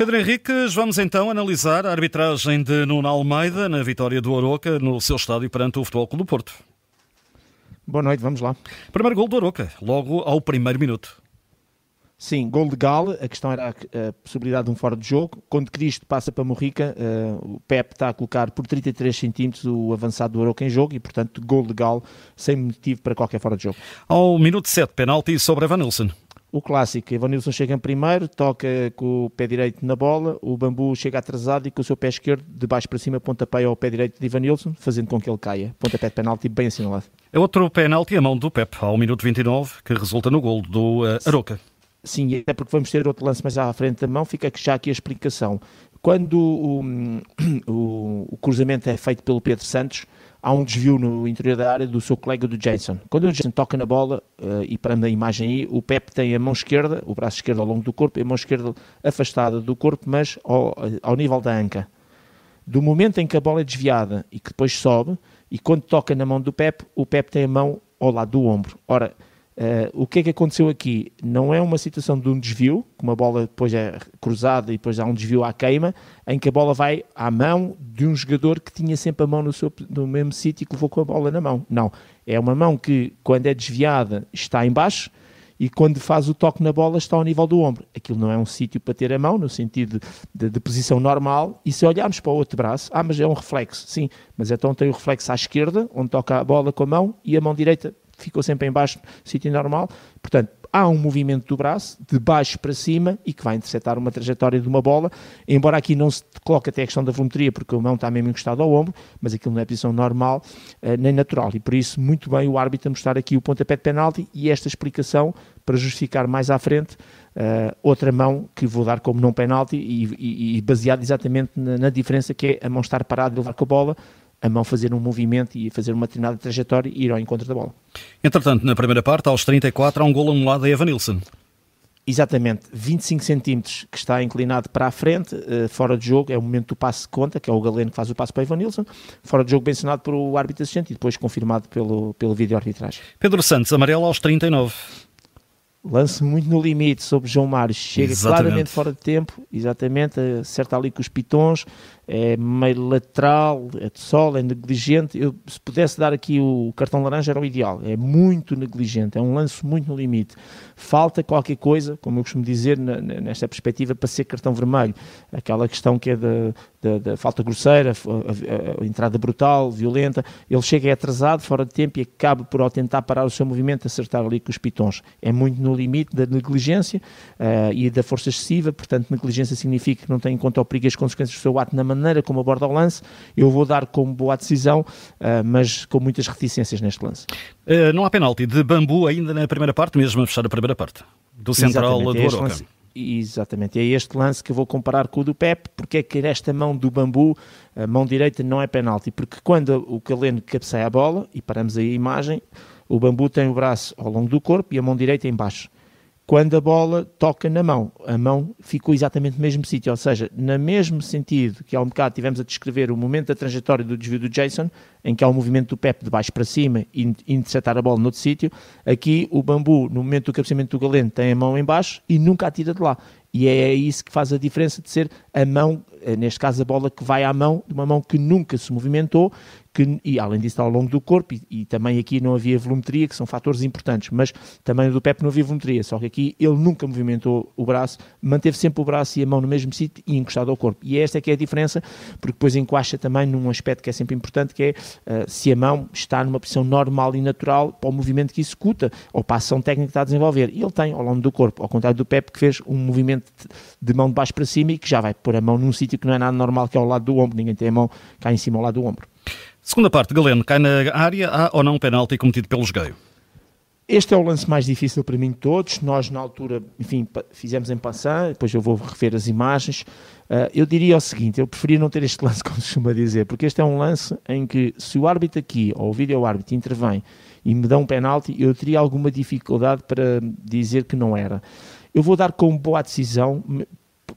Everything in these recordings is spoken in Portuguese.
Pedro Henriques, vamos então analisar a arbitragem de Nuno Almeida na vitória do Oroca no seu estádio perante o Futebol Clube do Porto. Boa noite, vamos lá. Primeiro gol do Oroca, logo ao primeiro minuto. Sim, gol legal. A questão era a, possibilidade de um fora de jogo. Quando Cristo passa para Morrica, uh, o Pep está a colocar por 33 centímetros o avançado do Oroca em jogo e, portanto, gol legal, sem motivo para qualquer fora de jogo. Ao minuto 7, penalti sobre Evanilson. O clássico, Evanilson chega em primeiro, toca com o pé direito na bola, o Bambu chega atrasado e com o seu pé esquerdo, de baixo para cima, pontapé ao pé direito de Evanilson, fazendo com que ele caia. Pontapé de penalti bem assinalado. É outro penalti a mão do Pep, ao minuto 29, que resulta no gol do uh, Aroca. Sim, até porque vamos ter outro lance mais à frente da mão, fica já aqui a explicação. Quando o, o, o, cruzamento é feito pelo Pedro Santos, há um desvio no interior da área do seu colega do Jason. Quando o Jason toca na bola, uh, e para a imagem aí, o Pep tem a mão esquerda, o braço esquerdo ao longo do corpo, e a mão esquerda afastada do corpo, mas ao, ao nível da anca. Do momento em que a bola é desviada e que depois sobe, e quando toca na mão do Pep, o Pep tem a mão ao lado do ombro. Ora, Uh, o que é que aconteceu aqui? Não é uma situação de um desvio, que uma bola depois é cruzada e depois há um desvio à queima, em que a bola vai à mão de um jogador que tinha sempre a mão no, seu, no mesmo sítio e que levou com a bola na mão. Não. É uma mão que, quando é desviada, está em baixo e quando faz o toque na bola está ao nível do ombro. Aquilo não é um sítio para ter a mão, no sentido de, de, posição normal, e se olharmos para o outro braço, ah, mas é um reflexo, sim, mas então tem o reflexo à esquerda, onde toca a bola com a mão, e a mão direita ficou sempre em baixo, sítio normal. Portanto, há um movimento do braço, de baixo para cima, e que vai interceptar uma trajetória de uma bola, embora aqui não se coloque até a questão da volumetria, porque o mão está mesmo encostado ao ombro, mas aquilo não é posição normal, uh, nem natural, e por isso, muito bem o árbitro a mostrar aqui o pontapé de penalti e esta explicação para justificar mais à frente uh, outra mão que vou dar como não penalti e, e, e baseado exatamente na, na, diferença que é a mão estar parada e levar com a bola, a mão fazer um movimento e fazer uma determinada trajetória e ir ao encontro da bola. Entretanto, na primeira parte, aos 34, há um gol anulado a Evanilson. Exatamente, 25 centímetros que está inclinado para a frente, uh, fora de jogo, é o momento do passe de conta, que é o Galeno que faz o passe para Evanilson, fora de jogo bem ensinado pelo árbitro assistente e depois confirmado pelo, pelo vídeo arbitragem. Pedro Santos, amarelo aos 39 lance muito no limite sobre João Mário, chega exatamente. claramente fora de tempo, exatamente, acerta ali com os pitons, é meio lateral, é de sol, é negligente. Eu, se pudesse dar aqui o cartão laranja era o ideal, é muito negligente, é um lance muito no limite. Falta qualquer coisa, como eu costumo dizer, na, nesta perspectiva, para ser cartão vermelho. Aquela questão que é da, da, da falta grosseira, a, a, a, entrada brutal, violenta. Ele chega atrasado, fora de tempo e acaba por, ao tentar parar o seu movimento, acertar ali com os pitons. É muito no limite da negligência uh, e da força excessiva, portanto, negligência significa que não tem em conta o perigo as consequências do seu ato na maneira como aborda o lance. Eu vou dar como boa decisão, uh, mas com muitas reticências neste lance. Uh, não há penalti de bambu ainda na primeira parte, mesmo a fechar a primeira parte, do central Exatamente, do Oroca. Exatamente, é este lance que eu vou comparar com o do Pep, porque é que nesta mão do bambu, a mão direita não é penalti, porque quando o Caleno cabeceia a bola, e paramos aí a imagem, o bambu tem o braço ao longo do corpo e a mão direita em baixo quando a bola toca na mão. A mão ficou exatamente no mesmo sítio, ou seja, no mesmo sentido que há um bocado tivemos a descrever o momento da trajetória do desvio do Jason, em que há o um movimento do Pep de baixo para cima e interceptar a bola noutro sítio, aqui o Bambu, no momento do cabeceamento do Galeno, tem a mão em baixo e nunca a tira de lá. E é isso que faz a diferença de ser a mão, eh, neste caso a bola que vai à mão, de uma mão que nunca se movimentou que, e além disso está ao longo do corpo, e, e, também aqui não havia volumetria, que são fatores importantes, mas também do Pepe não havia volumetria, só que aqui ele nunca movimentou o braço, manteve sempre o braço e a mão no mesmo sítio e encostado ao corpo. E esta é que é a diferença, porque depois encaixa também num aspecto que é sempre importante, que é uh, se a mão está numa posição normal e natural para o movimento que executa, ou para a ação técnica que está a desenvolver. E ele tem ao longo do corpo, ao contrário do Pepe, que fez um movimento de mão de baixo para cima e que já vai pôr a mão num sítio que não é nada normal, que é ao lado do ombro, ninguém tem a mão cá em cima ao lado do ombro. Segunda parte, Galeno, cai na área, há ou não um penalti cometido pelo Jogueio? Este é o lance mais difícil para mim de todos. Nós, na altura, enfim, fizemos em passar, depois eu vou rever as imagens. Uh, eu diria o seguinte: eu preferia não ter este lance, como se costuma dizer, porque este é um lance em que, se o árbitro aqui, ou o vídeo-árbitro, intervém e me dá um penalti, eu teria alguma dificuldade para dizer que não era. Eu vou dar como boa decisão,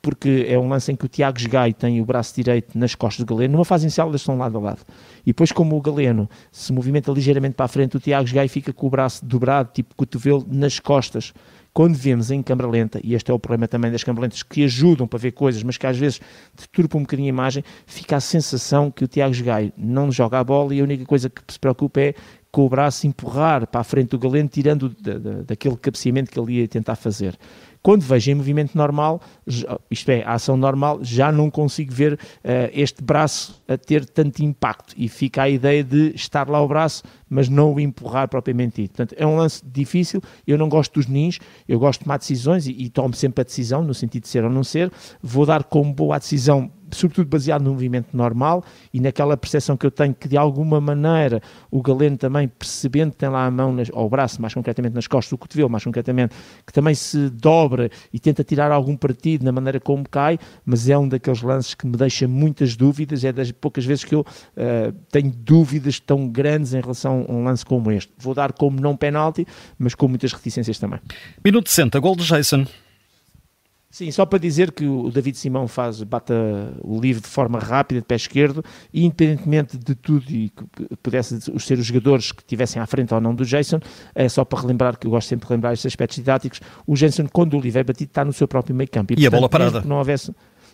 porque é um lance em que o Tiago Gai tem o braço direito nas costas do Galeno, numa fase inicial eles estão lado a lado. E depois, como o Galeno se movimenta ligeiramente para a frente, o Tiago Gai fica com o braço dobrado, tipo cotovelo, nas costas, Quando vemos em câmara lenta, e este é o problema também das câmaras lentas, que ajudam para ver coisas, mas que às vezes deturpam um bocadinho a imagem, fica a sensação que o Tiago Gaio não joga a bola e a única coisa que se preocupa é com o braço empurrar para a frente do Galeno, tirando da, da, daquele cabeceamento que ele ia tentar fazer. Quando vejo em movimento normal, isto é, a ação normal, já não consigo ver uh, este braço a ter tanto impacto. E fica a ideia de estar lá o braço, mas não o empurrar propriamente dito. Portanto, é um lance difícil, eu não gosto dos nins, eu gosto de tomar decisões e, e tomo sempre a decisão, no sentido de ser ou não ser, vou dar como boa a decisão sobretudo baseado no movimento normal e naquela percepção que eu tenho que de alguma maneira o Galeno também percebendo que tem lá a mão nas, ou o braço, mais concretamente nas costas do cotovelo, mais concretamente, que também se dobra e tenta tirar algum partido na maneira como cai, mas é um daqueles lances que me deixa muitas dúvidas, é das poucas vezes que eu uh, tenho dúvidas tão grandes em relação a um lance como este. Vou dar como não penalti, mas com muitas reticências também. Minuto 60, gol de Jason. Sim, só para dizer que o David Simão faz, bata o livro de forma rápida, de pé esquerdo, e independentemente de tudo e que pudesse ser os jogadores que estivessem à frente ou não do Jason, é só para relembrar, que eu gosto sempre de relembrar estes aspectos didáticos, o Jason, quando o livro é batido, está no seu próprio meio campo. E, e portanto, a bola parada. não houvesse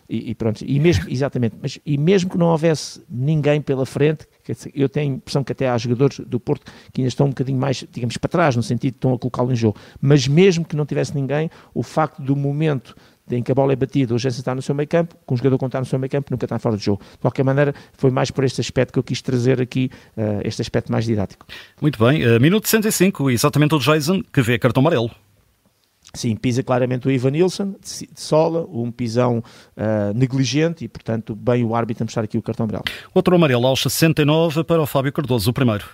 e, e, pronto, e mesmo, exatamente, mas e mesmo que não houvesse ninguém pela frente, eu tenho a impressão que até há jogadores do Porto que ainda estão um bocadinho mais, digamos, para trás, no sentido de estão a colocá-lo em jogo, mas mesmo que não tivesse ninguém, o facto do momento em que a bola é batida, o Jensen está no seu meio campo, com o jogador que está no seu meio campo, nunca está fora de jogo. De qualquer maneira, foi mais por este aspecto que eu quis trazer aqui, uh, este aspecto mais didático. Muito bem, uh, minuto 65, exatamente o Jason que vê cartão amarelo. Sim, pisa claramente o Ivan Nilsson, de sola, um pisão uh, negligente e, portanto, bem o árbitro a mostrar aqui o cartão amarelo. Outro amarelo aos 69 para o Fábio Cardoso, o primeiro.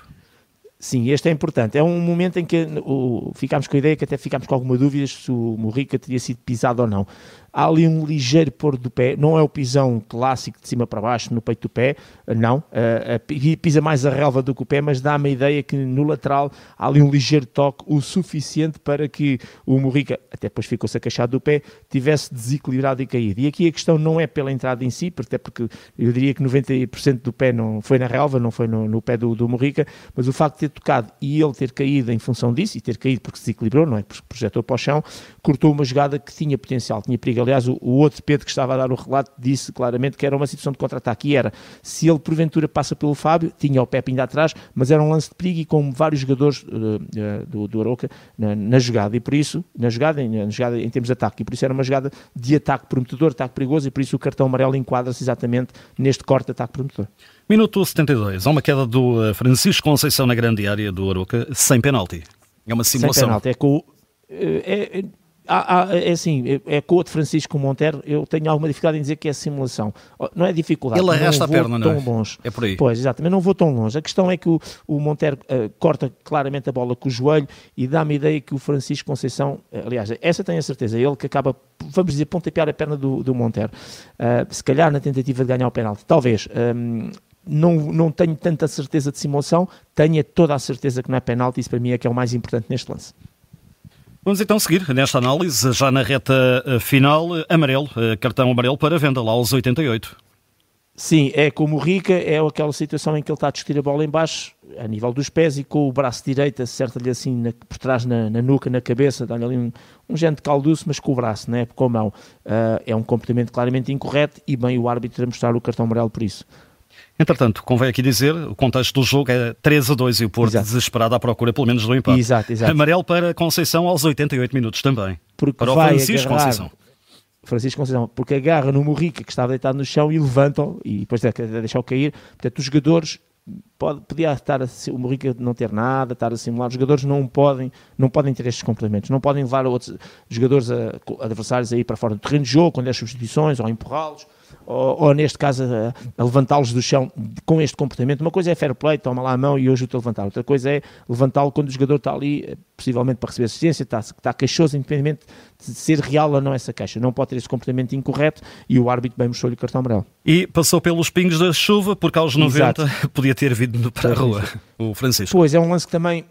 Sim, este é importante. É um momento em que o, ficámos com a ideia que até ficámos com alguma dúvida se o Morrica teria sido pisado ou não há ali um ligeiro pôr do pé, não é o pisão clássico de cima para baixo no peito do pé, não, uh, pisa mais a relva do que o pé, mas dá-me a ideia que no lateral há ali um ligeiro toque, o suficiente para que o Morrica, até depois ficou-se acachado do pé, tivesse desequilibrado e caído. E aqui a questão não é pela entrada em si, até porque eu diria que 90% do pé não foi na relva, não foi no, no pé do, do Morrica, mas o facto de ter tocado e ele ter caído em função disso, e ter caído porque se desequilibrou, não é? Porque projetou para o chão, cortou uma jogada que tinha potencial, tinha perigo Aliás, o, o, outro Pedro que estava a dar o relato disse claramente que era uma situação de contra-ataque. E era, se ele porventura passa pelo Fábio, tinha o Pepe ainda atrás, mas era um lance de perigo e com vários jogadores uh, uh, do, do Aroca na, na, jogada. E por isso, na jogada, na jogada em termos de ataque, e por isso era uma jogada de ataque prometedor, ataque perigoso, e por isso o cartão amarelo enquadra-se exatamente neste corte de ataque prometedor. Minuto 72. Há uma queda do eh, Francisco Conceição na grande área do Aroca, sem penalti. É uma simulação. Sem penalti. É com, é, é, há, há, é assim, é, é com o de Francisco Montero, eu tenho alguma dificuldade em dizer que é simulação. Não é dificuldade. Ele arrasta a perna, não é? Longe. É por aí. Pois, exatamente, não vou tão longe. A questão é que o, o Montero uh, corta claramente a bola com o joelho e dá-me a ideia que o Francisco Conceição, uh, aliás, essa tenho a certeza, ele que acaba, vamos dizer, pontapear a perna do, do Montero. Uh, se calhar na tentativa de ganhar o penalti. Talvez. Um, não, não tenho tanta certeza de simulação, tenho toda a certeza que não é penalti, isso para mim é que é o mais importante neste lance. Vamos então seguir nesta análise, já na reta eh, final, amarelo, eh, cartão amarelo para venda lá aos 88. Sim, é como o Rica, é aquela situação em que ele está a discutir a bola em baixo, a nível dos pés, e com o braço direito acerta-lhe assim na, por trás na, na, nuca, na cabeça, dá-lhe ali um, um gente calduço, mas com o braço, né, com a mão. Uh, é um comportamento claramente incorreto e bem o árbitro a mostrar o cartão amarelo por isso. Entretanto, convém aqui dizer, o contexto do jogo é 3 a 2 e o Porto exato. desesperado à procura pelo menos do empate. Exato, exato. Amarelo para Conceição aos 88 minutos também. Porque para o Francisco agarrar, Conceição. Francisco Conceição, porque agarra no Morrica que estava deitado no chão e levanta-o e depois de deixar-o cair. Portanto, os jogadores pode, podia estar a, o Morrica não ter nada, estar a simular. Os jogadores não podem, não podem ter estes complementos, não podem levar outros jogadores a, adversários aí para fora do terreno de jogo, quando é substituições ou empurrá-los ou, ou neste caso a, a levantá-los do chão com este comportamento. Uma coisa é fair play, toma lá a mão e eu ajudo a levantar. Outra coisa é levantá-lo quando o jogador está ali, eh, possivelmente para receber assistência, está, está queixoso, independentemente de ser real ou não essa queixa. Não pode ter esse comportamento incorreto e o árbitro bem mostrou-lhe o cartão amarelo. E passou pelos pingos da chuva, porque aos 90 Exato. podia ter vindo para a rua, o Francisco. Pois, é um lance que também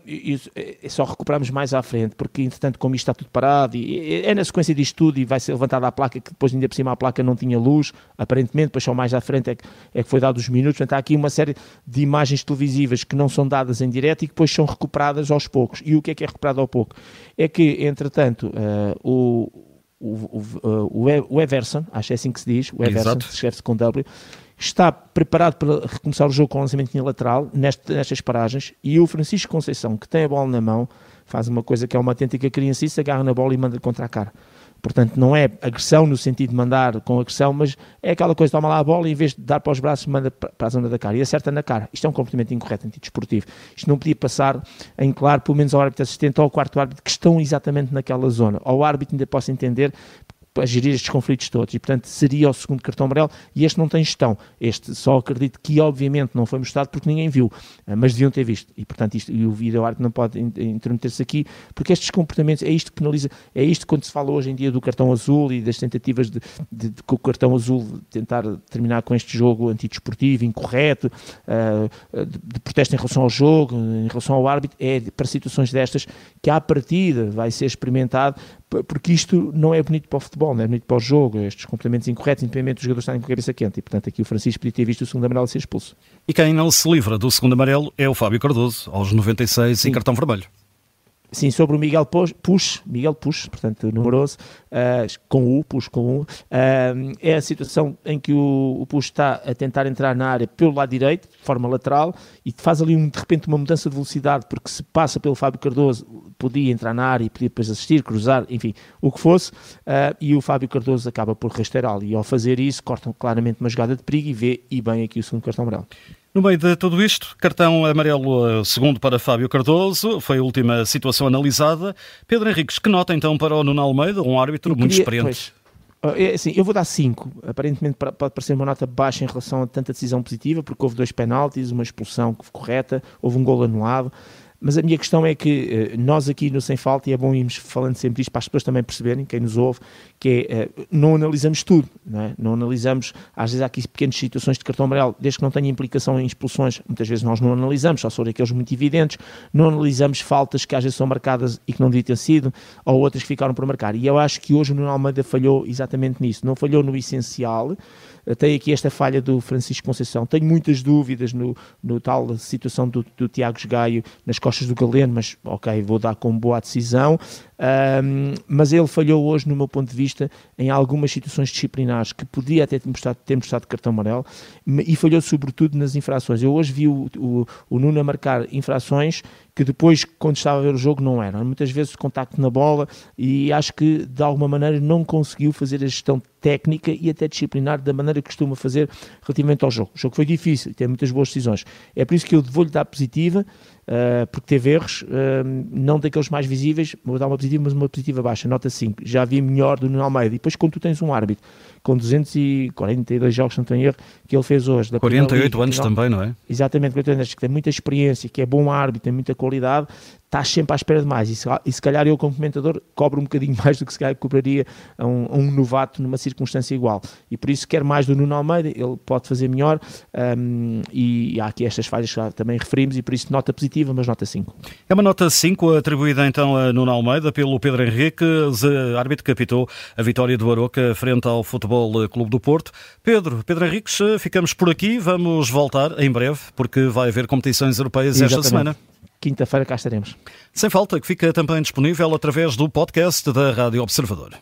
é só recuperamos mais à frente, porque entretanto, como isto está tudo parado, e é na sequência disto tudo e vai ser levantada a placa, que depois ainda por cima a placa não tinha luz, a aparentemente, depois só mais à frente é que, é que foi dado os minutos, portanto há aqui uma série de imagens televisivas que não são dadas em direto e que depois são recuperadas aos poucos. E o que é que é recuperado ao pouco? É que, entretanto, uh, o, o, o, o, Everson, acho que é assim que se diz, o Everson, escreve-se com W, está preparado para recomeçar o jogo com o lançamento lateral nestas paragens e o Francisco Conceição, que tem a bola na mão, faz uma coisa que é uma autêntica criancice, agarra na bola e manda contra a cara. Portanto, não é agressão no sentido de mandar com agressão, mas é aquela coisa, toma lá a bola e em vez de dar para os braços, manda para a zona da cara e acerta na cara. Isto é um comportamento incorreto antidesportivo. Isto não podia passar em claro, pelo menos ao árbitro assistente ou ao quarto árbitro, que estão exatamente naquela zona. Ao árbitro ainda posso entender, a gerir estes conflitos todos. E, portanto, seria o segundo cartão amarelo e este não tem gestão. Este só acredito que, obviamente, não foi mostrado porque ninguém viu, ah, mas deviam ter visto. E, portanto, isto, e o vídeo arte não pode intermeter-se aqui, porque estes comportamentos, é isto que penaliza, é isto quando se fala hoje em dia do cartão azul e das tentativas de, de, de, o cartão azul tentar terminar com este jogo antidesportivo, incorreto, uh, de, de protesto em relação ao jogo, em relação ao árbitro, é para situações destas que à partida vai ser experimentado porque isto não é bonito para o futebol, não é bonito para o jogo, estes comportamentos incorretos, independente dos jogadores estarem com a cabeça quente. E, portanto, aqui o Francisco podia ter visto o segundo amarelo ser expulso. E quem não se livra do segundo amarelo é o Fábio Cardoso, aos 96 Sim. em cartão vermelho. Sim, sobre o Miguel Push, Miguel Push, portanto, numeroso, uh, com U, Push com U, uh, é a situação em que o, o Push está a tentar entrar na área pelo lado direito, de forma lateral, e faz ali, um, de repente, uma mudança de velocidade, porque se passa pelo Fábio Cardoso, podia entrar na área e podia depois assistir, cruzar, enfim, o que fosse, uh, e o Fábio Cardoso acaba por rasteirá-lo, e ao fazer isso, cortam claramente uma jogada de perigo e vê, e bem aqui o segundo cartão amarelo. No meio de tudo isto, cartão amarelo eh, segundo para Fábio Cardoso, foi a última situação analisada. Pedro Henriques, que nota então para o Nuno Almeida, um árbitro queria, muito experiente? Pois, eh, é, assim, eu vou dar 5. Aparentemente pode parecer uma nota baixa em relação a tanta decisão positiva, porque houve dois penaltis, uma expulsão correta, houve um gol anulado. Mas a minha questão é que uh, nós aqui no Sem Falta, e é bom irmos falando sempre isto para as pessoas também perceberem, quem nos ouve, que é, uh, não analisamos tudo, não, é? não analisamos, às vezes há aqui pequenas situações de cartão amarelo, desde que não tenha implicação em expulsões, muitas vezes nós não analisamos, só sobre aqueles muito evidentes, não analisamos faltas que às vezes são marcadas e que não deviam ter sido, ou outras que ficaram por marcar. E eu acho que hoje o Nuno Almeida falhou exatamente nisso, não falhou no essencial, tem aqui esta falha do Francisco Conceição. Tenho muitas dúvidas no, no tal situação do, do Tiago Gaio nas costas do Galeno, mas ok, vou dar com boa decisão. Um, mas ele falhou hoje, no meu ponto de vista, em algumas situações disciplinares que podia até ter mostrado, ter mostrado cartão amarelo e falhou sobretudo nas infrações. Eu hoje vi o, o, o Nuno marcar infrações que depois, quando estava a ver o jogo, não eram. Muitas vezes contacto na bola e acho que de alguma maneira não conseguiu fazer a gestão técnica e até disciplinar da maneira que costuma fazer relativamente ao jogo. O jogo foi difícil, tem muitas boas decisões. É por isso que eu vou-lhe dar positiva, uh, porque teve erros, uh, não daqueles mais visíveis, vou dar uma positiva, mas uma positiva baixa, nota 5. Já vi melhor do Nuno Almeida. E depois, quando tu tens um árbitro com 242 jogos, não tenho erro, que ele fez hoje. 48 anos também, não é? Exatamente, 48 anos, que tem muita experiência, que é bom árbitro, tem muita qualidade, estás sempre à espera de mais. E se, e se calhar eu, como comentador, cobro um bocadinho mais do que se calhar cobraria a um, a um novato numa circunstância igual. E por isso quero mais do Nuno Almeida, ele pode fazer melhor. Um, e, e, há aqui estas falhas que também referimos, e por isso nota positiva, mas nota 5. É uma nota 5 atribuída então a Nuno Almeida pelo Pedro Henrique, árbitro que capitou a vitória do Aroca frente ao Futebol Clube do Porto. Pedro, Pedro Henriques, ficamos por aqui, vamos voltar em breve, porque vai haver competições europeias Exatamente. esta semana quinta-feira cá estaremos. Sem falta, que fica também disponível através do podcast da Rádio Observador.